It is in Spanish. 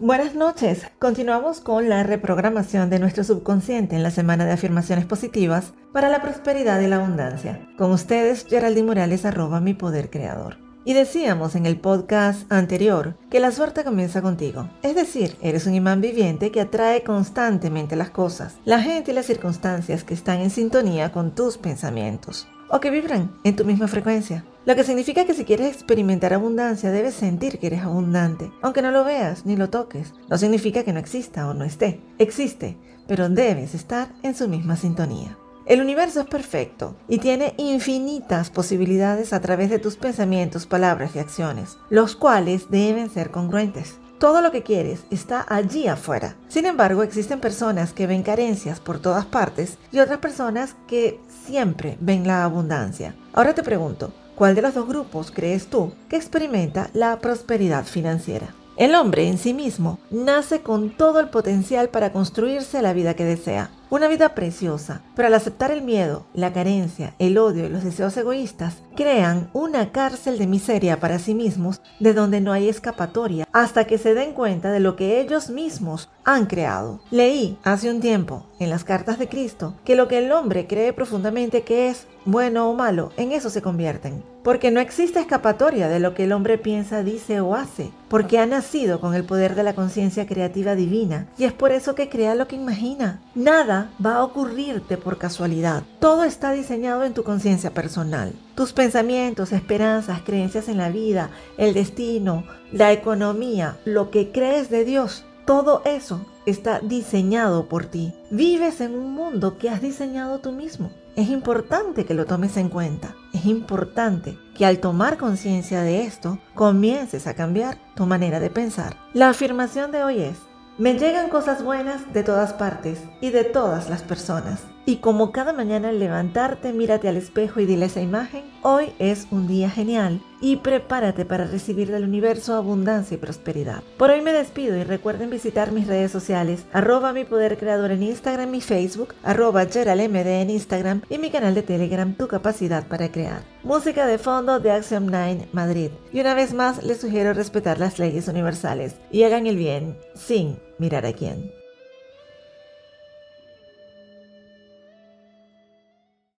Buenas noches. Continuamos con la reprogramación de nuestro subconsciente en la semana de afirmaciones positivas para la prosperidad y la abundancia. Con ustedes, Geraldine Morales, arroba mi poder creador. Y decíamos en el podcast anterior que la suerte comienza contigo. Es decir, eres un imán viviente que atrae constantemente las cosas, la gente y las circunstancias que están en sintonía con tus pensamientos o que vibran en tu misma frecuencia. Lo que significa que si quieres experimentar abundancia debes sentir que eres abundante, aunque no lo veas ni lo toques. No significa que no exista o no esté. Existe, pero debes estar en su misma sintonía. El universo es perfecto y tiene infinitas posibilidades a través de tus pensamientos, palabras y acciones, los cuales deben ser congruentes. Todo lo que quieres está allí afuera. Sin embargo, existen personas que ven carencias por todas partes y otras personas que siempre ven la abundancia. Ahora te pregunto, ¿cuál de los dos grupos crees tú que experimenta la prosperidad financiera? El hombre en sí mismo nace con todo el potencial para construirse la vida que desea. Una vida preciosa, pero al aceptar el miedo, la carencia, el odio y los deseos egoístas, crean una cárcel de miseria para sí mismos de donde no hay escapatoria hasta que se den cuenta de lo que ellos mismos han creado. Leí hace un tiempo en las cartas de Cristo que lo que el hombre cree profundamente que es bueno o malo, en eso se convierten. Porque no existe escapatoria de lo que el hombre piensa, dice o hace, porque ha nacido con el poder de la conciencia creativa divina y es por eso que crea lo que imagina. Nada va a ocurrirte por casualidad. Todo está diseñado en tu conciencia personal. Tus pensamientos, esperanzas, creencias en la vida, el destino, la economía, lo que crees de Dios, todo eso está diseñado por ti. Vives en un mundo que has diseñado tú mismo. Es importante que lo tomes en cuenta. Es importante que al tomar conciencia de esto, comiences a cambiar tu manera de pensar. La afirmación de hoy es, me llegan cosas buenas de todas partes y de todas las personas. Y como cada mañana al levantarte, mírate al espejo y dile esa imagen, hoy es un día genial y prepárate para recibir del universo abundancia y prosperidad. Por hoy me despido y recuerden visitar mis redes sociales, arroba mi poder creador en Instagram y Facebook, arroba GeraldMD en Instagram y mi canal de Telegram Tu Capacidad para Crear. Música de fondo de Axiom 9 Madrid. Y una vez más les sugiero respetar las leyes universales y hagan el bien sin mirar a quién.